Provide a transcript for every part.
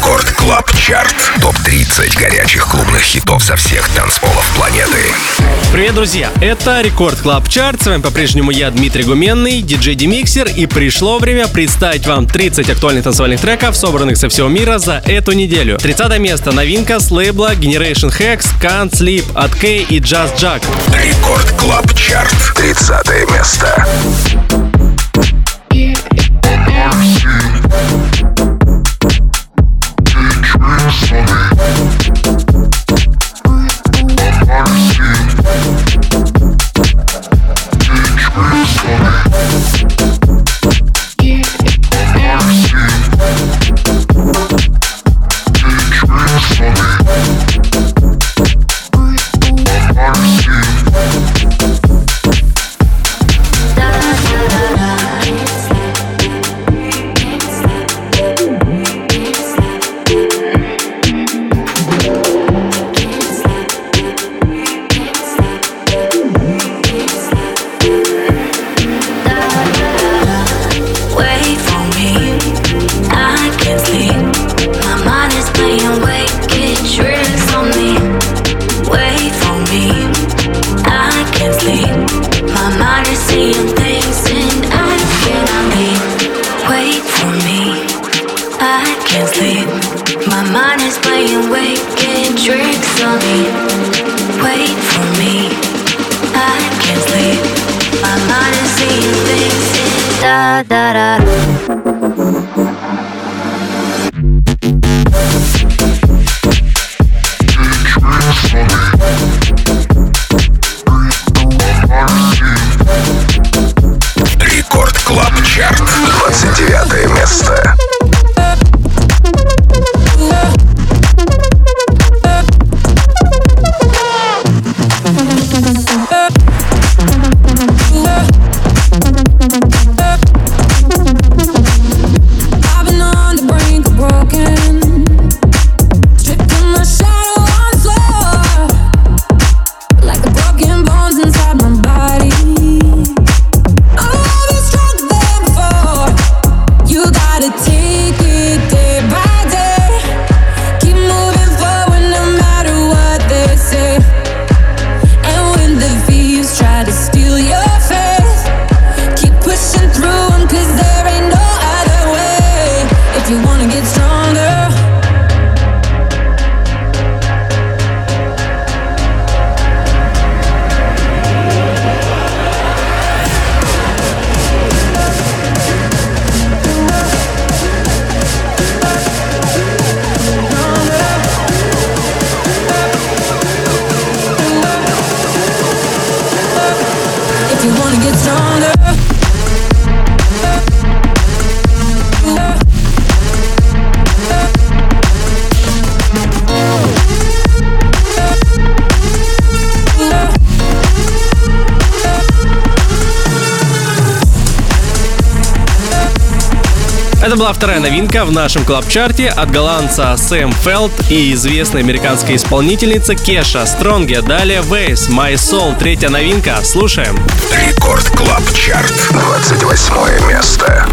Record Club Chart. Топ-30 горячих клубных хитов со всех танцполов планеты. Привет, друзья! Это Record Club Chart. С вами по-прежнему я, Дмитрий Гуменный, диджей Demixer. И пришло время представить вам 30 актуальных танцевальных треков, собранных со всего мира за эту неделю. 30 место. Новинка с лейбла Generation Hex, Can't Sleep от Kay и Just Jack. Record Club Chart. 30 место. da da da была вторая новинка в нашем club -чарте от голландца Sam Feldt и известной американской исполнительницы Kesha Stronger. Далее Вейс, My Soul, третья новинка. Слушаем. Record Club Chart, 28 место.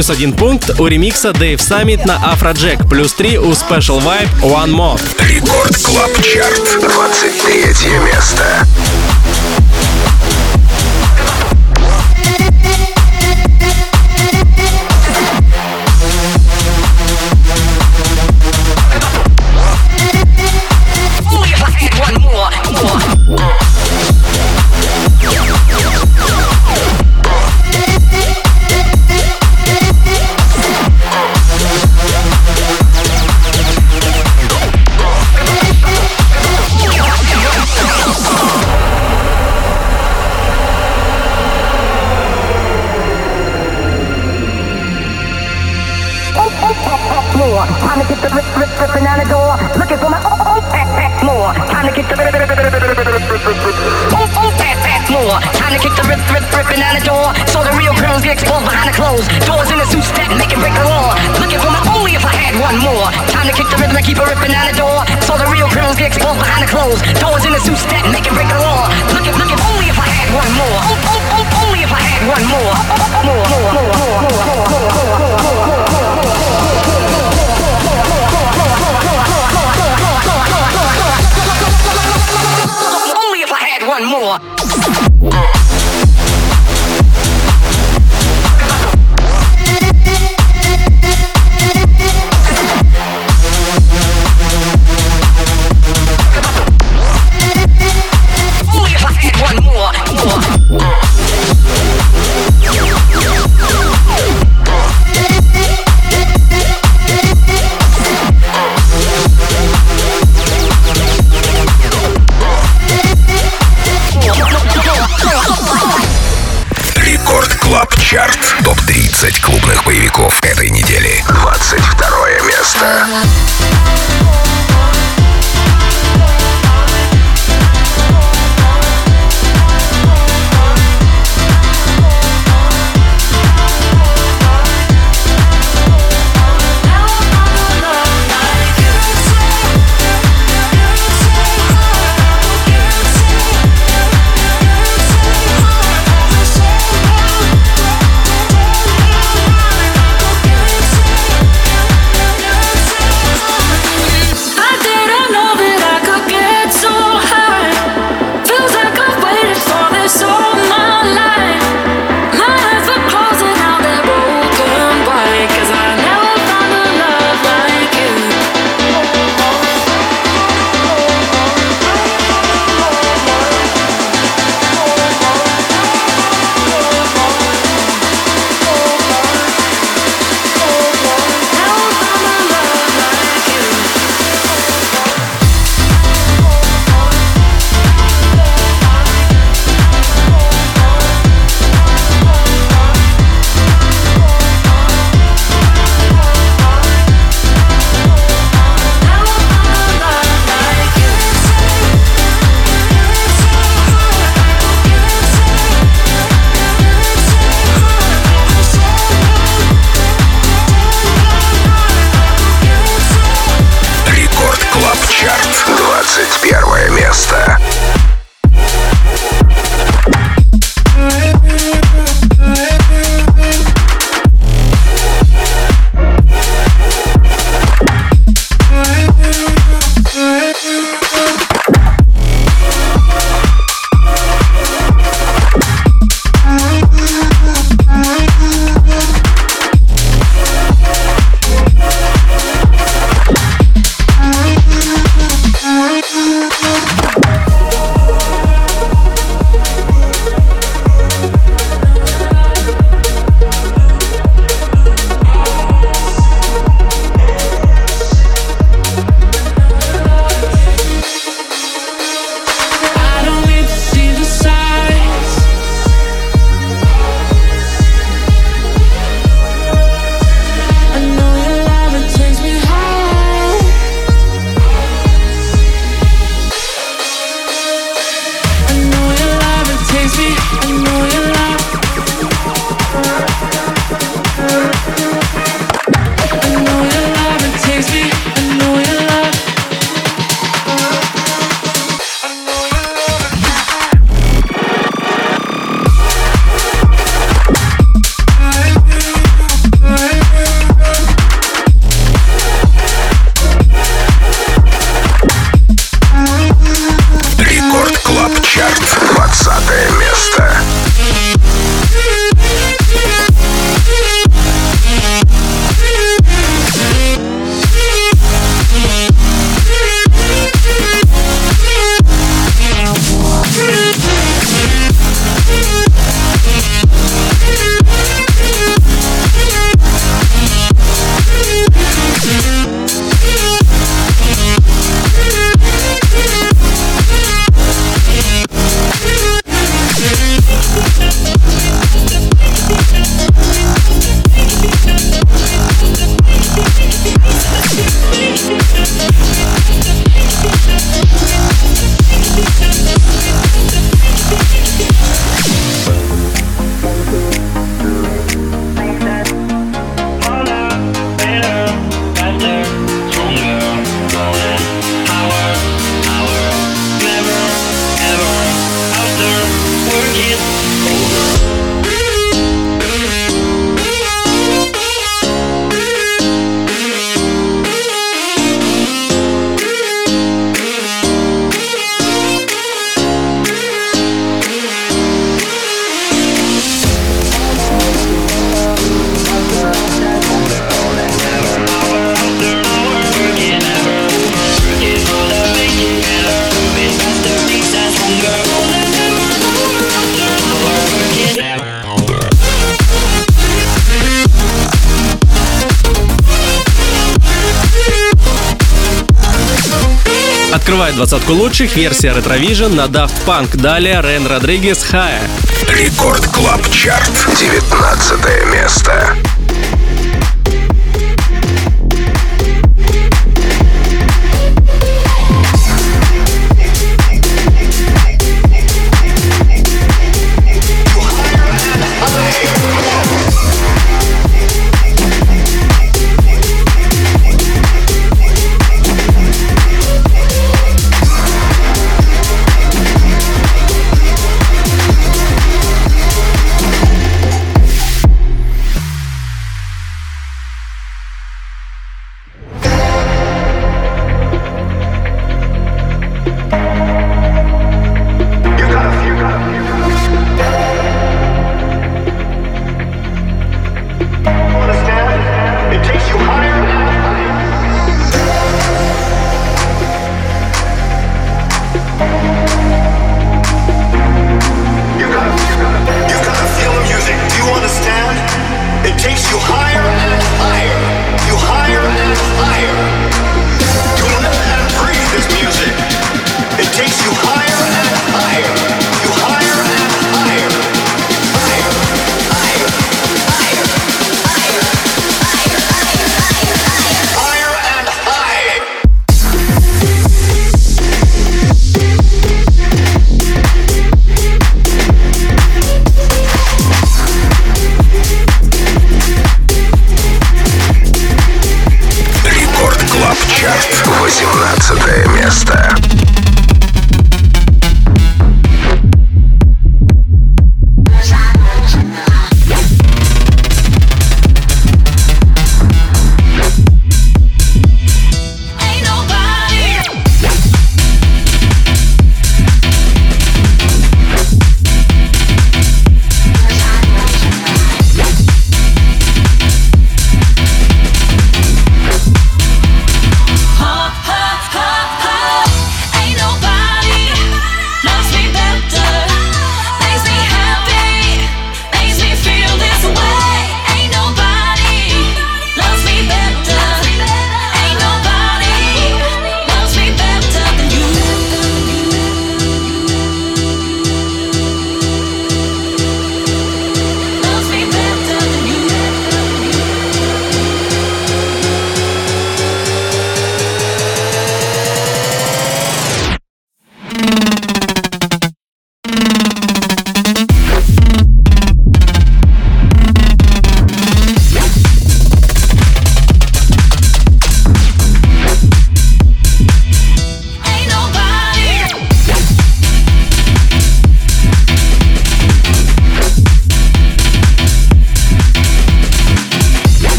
плюс один пункт у ремикса Dave Summit на Afrojack, плюс три у Special Vibe One More. Record Club Chart, 23 место. 20 клубных боевиков этой недели. 22 место. sabe Открывает двадцатку лучших версия Retrovision на Daft Punk. Далее Рен Родригес Хая. Record Club Chart. 19 место.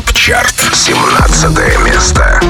ТОП ЧАРТ 17 место.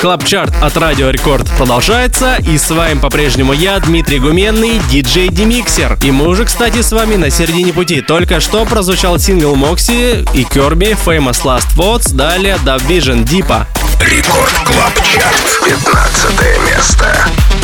Club Chart от Радио Рекорд продолжается, и с вами по-прежнему я, Дмитрий Гуменный, диджей Demixer. И мы уже, кстати, с вами на середине пути. Только что прозвучал сингл Moksi и Керби, Famous Last Words, далее Division Deeper. Record Club Chart, 15 место.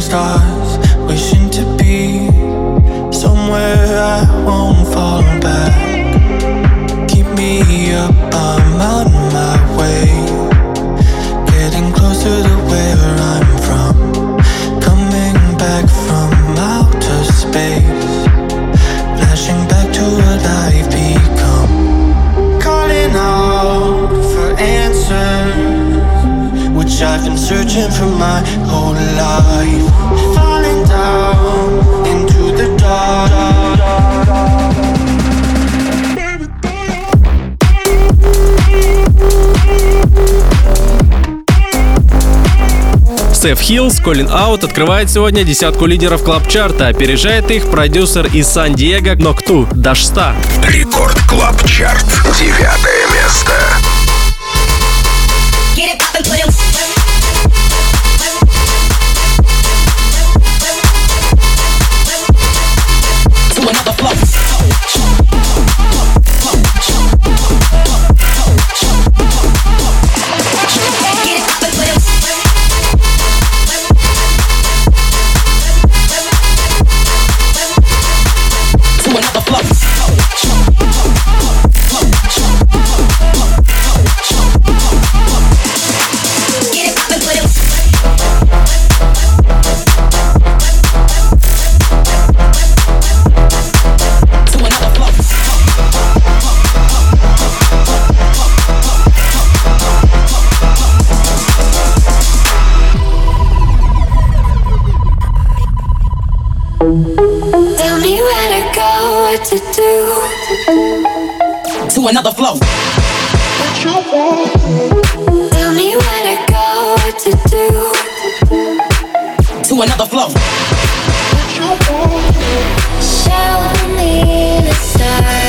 star. Hills Colin Out открывает сегодня десятку лидеров клаб-чарта. Опережает их продюсер из Сан-Диего Нокту Дашта. Рекорд Клаб Чарт. Девятое место. what to do. To another flow. Tell me where to go, what to do. To another flow. Show me the stars.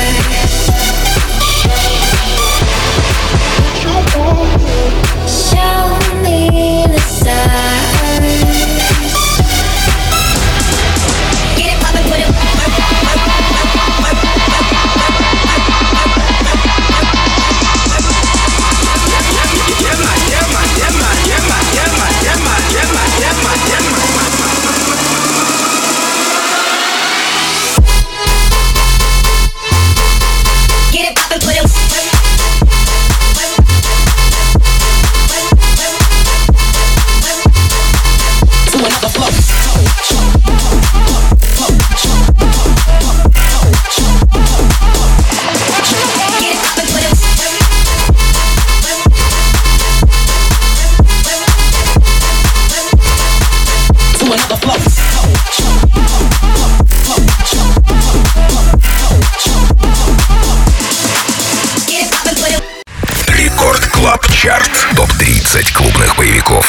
боевику.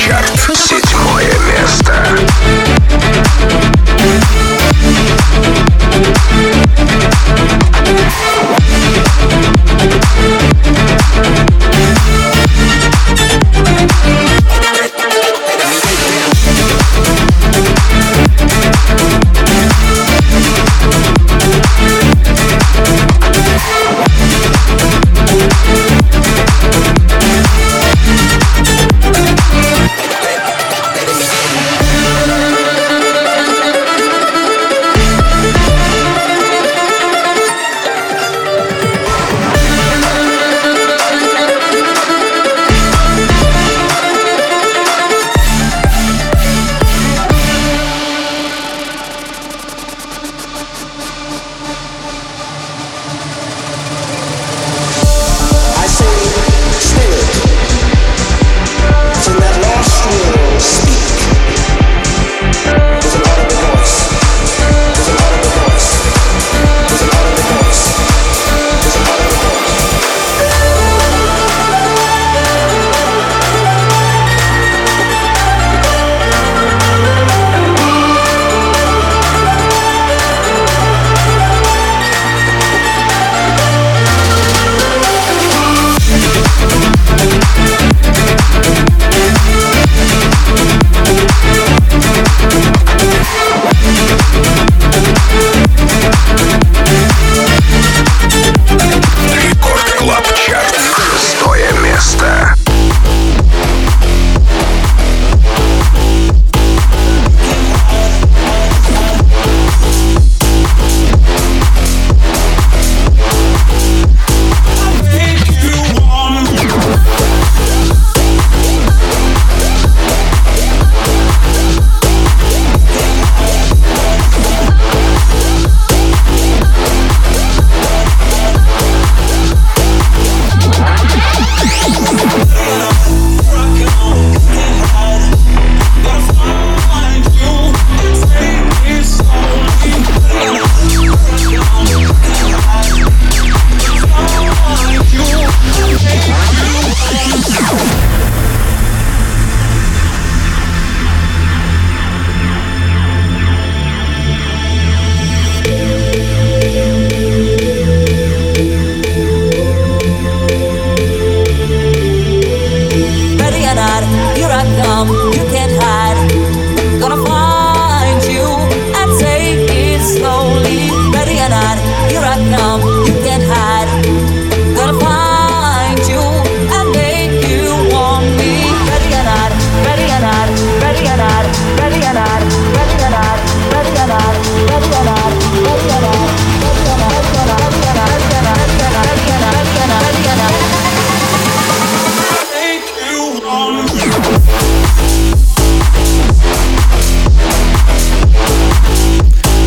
Чарт.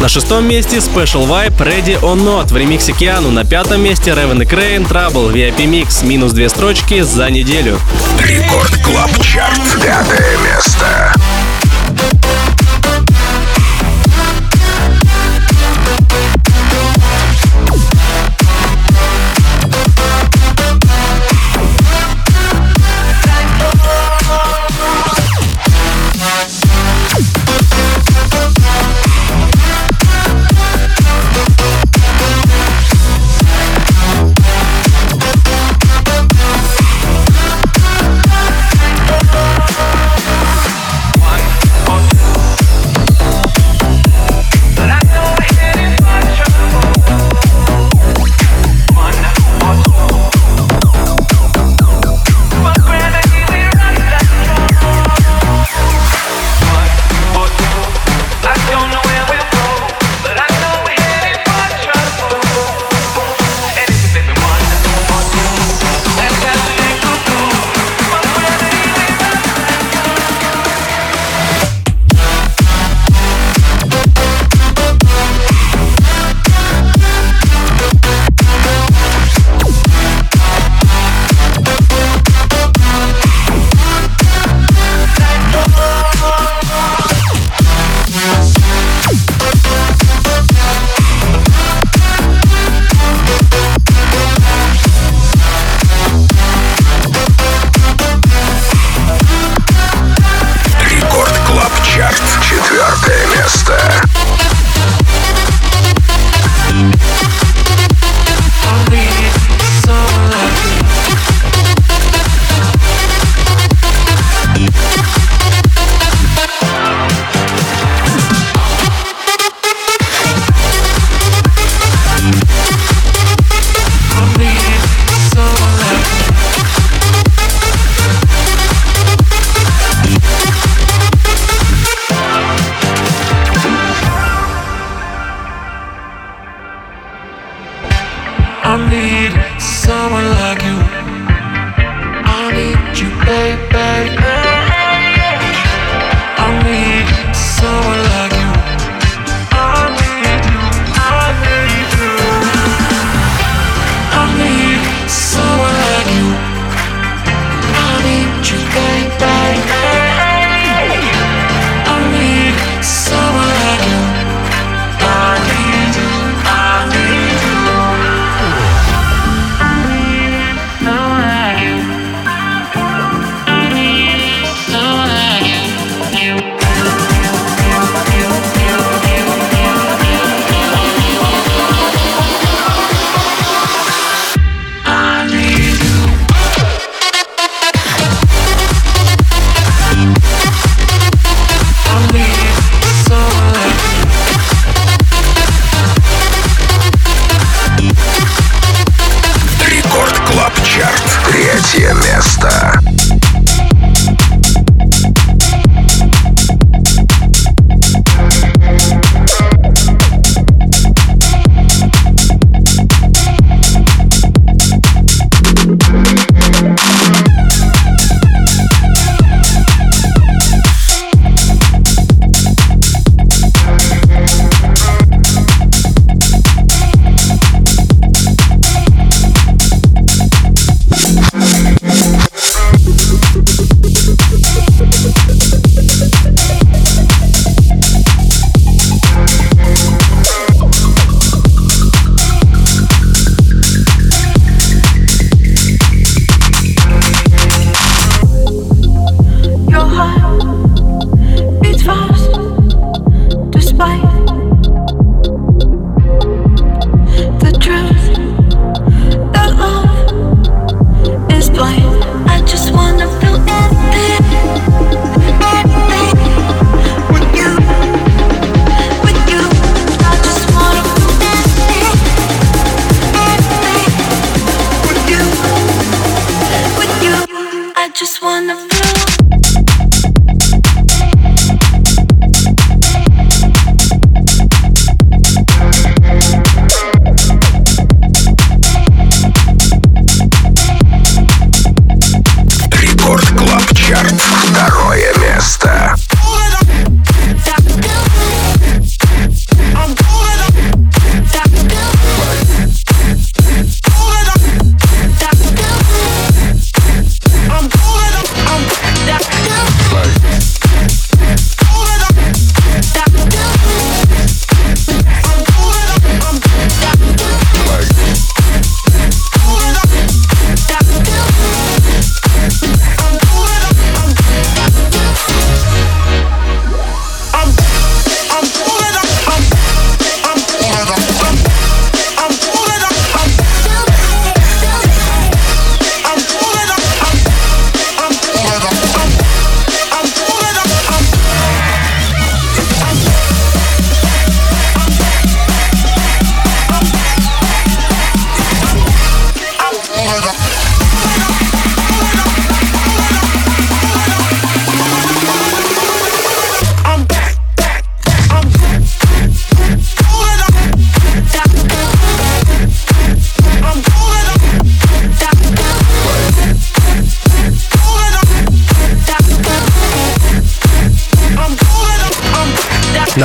На шестом месте Special Vibe Ready or Not в ремиксе Киану. На пятом месте Raven и Kreyn Trouble VIP Mix. Минус две строчки за неделю. Record Club Chart. Пятое место.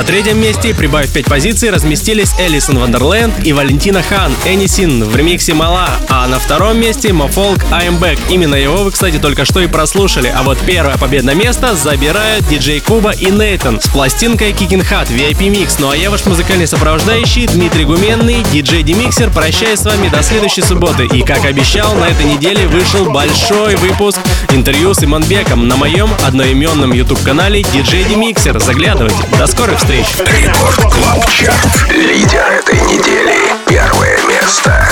Третьем месте, прибавив 5 позиций, разместились Alison Wonderland и Valentino Khan Anything в ремиксе Malaa. А на втором месте Mo Falk I'm Back. Именно его вы, кстати, только что и прослушали. А вот первое победное место забирают диджей Kuba и Neitan с пластинкой Kicking Hard VIP Mix. Ну а я ваш музыкальный сопровождающий Дмитрий Гуменный, диджей Demixer. Прощаюсь с вами до следующей субботы. И как обещал, на этой неделе вышел большой выпуск интервью с Иманбеком на моем одноименном YouTube-канале DJ Demixer. Заглядывайте. До скорых встреч. Record Club Чарт. Лидер этой недели. Первое место.